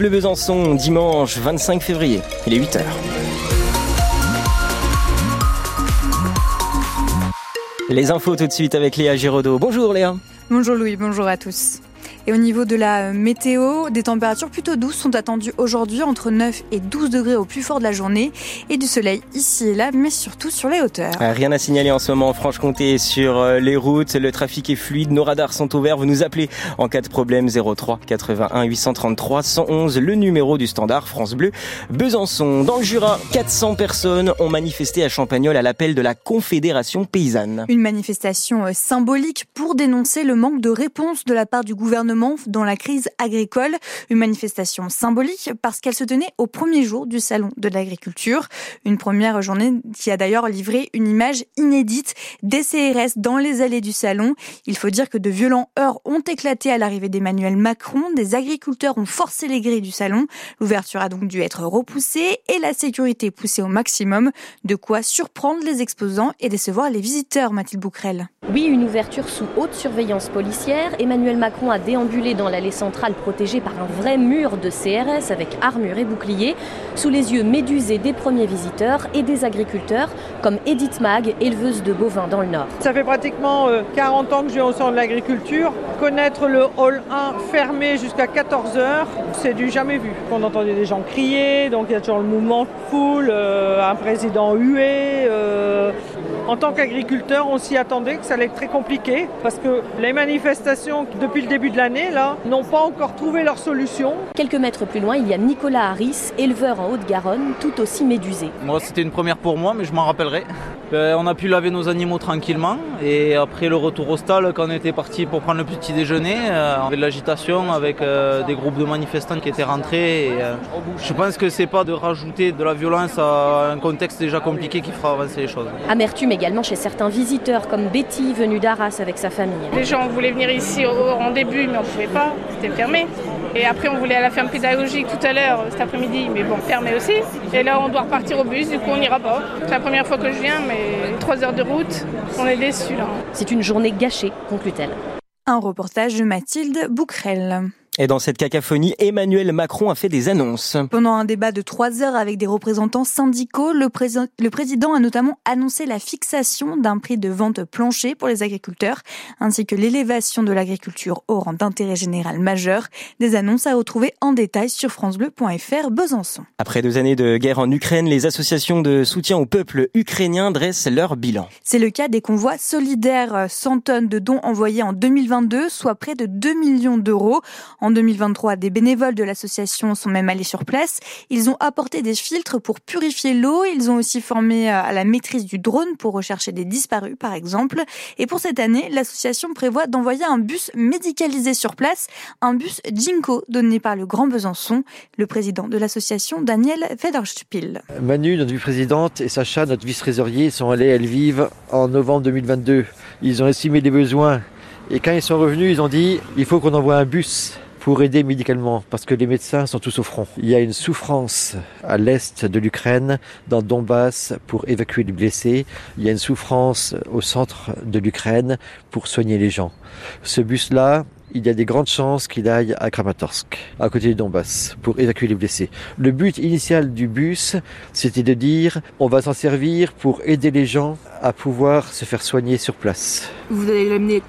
Le Besançon, dimanche 25 février, il est 8h. Les infos tout de suite avec Léa Giraudot. Bonjour Léa. Bonjour Louis, bonjour à tous. Et au niveau de la météo, des températures plutôt douces sont attendues aujourd'hui entre 9 et 12 degrés au plus fort de la journée et du soleil ici et là, mais surtout sur les hauteurs. Ah, rien à signaler en ce moment en Franche-Comté sur euh, les routes. Le trafic est fluide, nos radars sont ouverts. Vous nous appelez en cas de problème 03 81 833 111, le numéro du standard France Bleu Besançon. Dans le Jura, 400 personnes ont manifesté à Champagnol à l'appel de la Confédération paysanne. Une manifestation euh, symbolique pour dénoncer le manque de réponse de la part du gouvernement dans la crise agricole. Une manifestation symbolique parce qu'elle se tenait au premier jour du Salon de l'agriculture. Une première journée qui a d'ailleurs livré une image inédite des CRS dans les allées du Salon. Il faut dire que de violents heurts ont éclaté à l'arrivée d'Emmanuel Macron. Des agriculteurs ont forcé les grilles du Salon. L'ouverture a donc dû être repoussée et la sécurité poussée au maximum. De quoi surprendre les exposants et décevoir les visiteurs, Mathilde Bouquerel. Oui, une ouverture sous haute surveillance policière. Emmanuel Macron a dans l'allée centrale protégée par un vrai mur de CRS avec armure et bouclier, sous les yeux médusés des premiers visiteurs et des agriculteurs, comme Edith Mag, éleveuse de bovins dans le Nord. Ça fait pratiquement 40 euh, ans que je vais au centre de l'agriculture. Connaître le hall 1 fermé jusqu'à 14 heures, c'est du jamais vu. On entendait des gens crier, donc il y a toujours le mouvement de foule, euh, un président hué. En tant qu'agriculteur, on s'y attendait que ça allait être très compliqué parce que les manifestations depuis le début de l'année là n'ont pas encore trouvé leur solution. Quelques mètres plus loin, il y a Nicolas Harris, éleveur en Haute-Garonne, tout aussi médusé. Moi, c'était une première pour moi, mais je m'en rappellerai. Ben, on a pu laver nos animaux tranquillement et après le retour au stade, quand on était parti pour prendre le petit déjeuner, euh, on avait de l'agitation avec euh, des groupes de manifestants qui étaient rentrés. Et, euh, je pense que c'est pas de rajouter de la violence à un contexte déjà compliqué qui fera avancer les choses. Amertume également chez certains visiteurs comme Betty venue d'Arras avec sa famille. Les gens voulaient venir ici en début mais on ne pouvait pas, c'était fermé. Et après, on voulait à la ferme pédagogique tout à l'heure, cet après-midi, mais bon, fermé aussi. Et là, on doit repartir au bus, du coup, on n'ira pas. C'est la première fois que je viens, mais trois heures de route, on est déçus là. C'est une journée gâchée, conclut-elle. Un reportage de Mathilde Bouquerel. Et dans cette cacophonie, Emmanuel Macron a fait des annonces. Pendant un débat de trois heures avec des représentants syndicaux, le, le président a notamment annoncé la fixation d'un prix de vente plancher pour les agriculteurs, ainsi que l'élévation de l'agriculture au rang d'intérêt général majeur. Des annonces à retrouver en détail sur francebleu.fr Besançon. Après deux années de guerre en Ukraine, les associations de soutien au peuple ukrainien dressent leur bilan. C'est le cas des convois solidaires, 100 tonnes de dons envoyés en 2022, soit près de 2 millions d'euros. En 2023, des bénévoles de l'association sont même allés sur place. Ils ont apporté des filtres pour purifier l'eau. Ils ont aussi formé euh, à la maîtrise du drone pour rechercher des disparus, par exemple. Et pour cette année, l'association prévoit d'envoyer un bus médicalisé sur place, un bus Jinko donné par le Grand Besançon. Le président de l'association, Daniel Federspiel. Manu, notre vice-présidente, et Sacha, notre vice-trésorier, sont allés à Lviv en novembre 2022. Ils ont estimé les besoins. Et quand ils sont revenus, ils ont dit il faut qu'on envoie un bus pour aider médicalement, parce que les médecins sont tous au front. Il y a une souffrance à l'est de l'Ukraine, dans Donbass, pour évacuer les blessés. Il y a une souffrance au centre de l'Ukraine pour soigner les gens. Ce bus-là, il y a des grandes chances qu'il aille à Kramatorsk, à côté de Donbass, pour évacuer les blessés. Le but initial du bus, c'était de dire on va s'en servir pour aider les gens à pouvoir se faire soigner sur place. Vous allez l'amener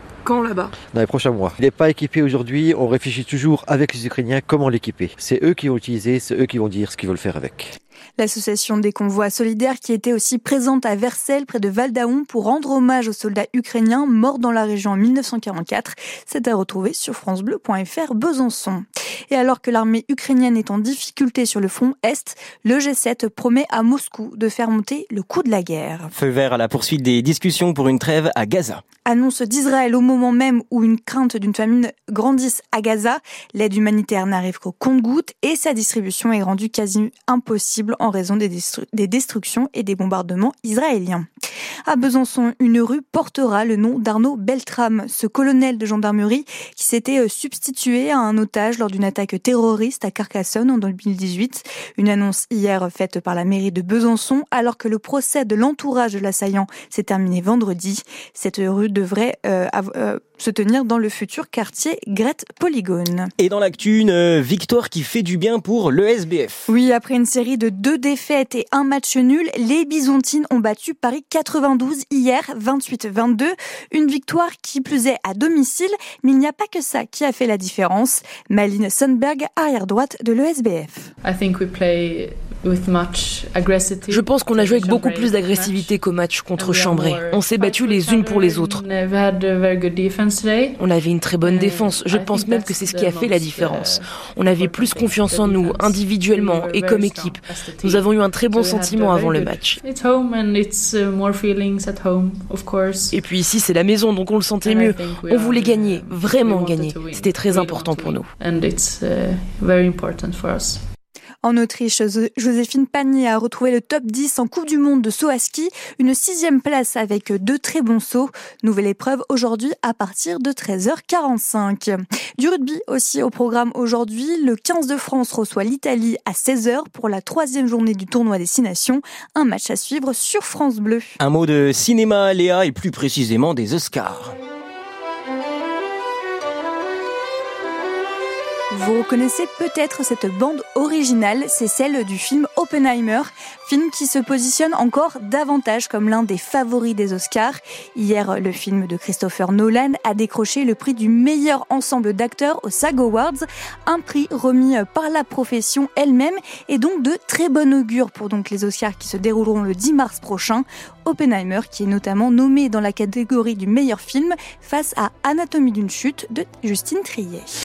Dans les prochains mois. Il n'est pas équipé aujourd'hui, on réfléchit toujours avec les Ukrainiens comment l'équiper. C'est eux qui vont l'utiliser, c'est eux qui vont dire ce qu'ils veulent faire avec. L'association des convois solidaires qui était aussi présente à Versailles près de Valdaon pour rendre hommage aux soldats ukrainiens morts dans la région en 1944. C'est à retrouver sur francebleu.fr Besançon. Et alors que l'armée ukrainienne est en difficulté sur le front Est, le G7 promet à Moscou de faire monter le coût de la guerre. Feu vert à la poursuite des discussions pour une trêve à Gaza. Annonce d'Israël au moment même où une crainte d'une famine grandisse à Gaza. L'aide humanitaire n'arrive qu'au compte-gouttes et sa distribution est rendue quasi impossible en raison des, des destructions et des bombardements israéliens. À Besançon, une rue portera le nom d'Arnaud Beltram, ce colonel de gendarmerie qui s'était euh, substitué à un otage lors d'une attaque terroriste à Carcassonne en 2018. Une annonce hier faite par la mairie de Besançon alors que le procès de l'entourage de l'assaillant s'est terminé vendredi. Cette rue devrait euh, euh, se tenir dans le futur quartier Grette Polygone. Et dans l'actu, une victoire qui fait du bien pour le SBF. Oui, après une série de deux défaites et un match nul, les Byzantines ont battu Paris 92 hier, 28-22. Une victoire qui plus est à domicile, mais il n'y a pas que ça qui a fait la différence. Maline Sundberg, arrière droite de l'ESBF. Je pense qu'on a joué avec beaucoup plus d'agressivité qu'au match contre Chambray. On s'est battus les unes pour les autres. On avait une très bonne défense. Je pense même que c'est ce qui a fait la différence. On avait plus confiance en nous, individuellement et comme équipe. Nous avons eu un très bon sentiment avant le match. Et puis ici, c'est la maison, donc on le sentait mieux. On voulait gagner, vraiment gagner. C'était très important pour nous. En Autriche, Joséphine Panier a retrouvé le top 10 en Coupe du Monde de saut à ski, une sixième place avec deux très bons sauts. Nouvelle épreuve aujourd'hui à partir de 13h45. Du rugby aussi au programme aujourd'hui. Le 15 de France reçoit l'Italie à 16h pour la troisième journée du tournoi des Nations. Un match à suivre sur France Bleu. Un mot de cinéma, Léa, et plus précisément des Oscars. Vous reconnaissez peut-être cette bande originale, c'est celle du film Oppenheimer, film qui se positionne encore davantage comme l'un des favoris des Oscars. Hier, le film de Christopher Nolan a décroché le prix du meilleur ensemble d'acteurs aux SAG Awards, un prix remis par la profession elle-même et donc de très bon augure pour donc les Oscars qui se dérouleront le 10 mars prochain. Oppenheimer qui est notamment nommé dans la catégorie du meilleur film face à Anatomie d'une chute de Justine Triet.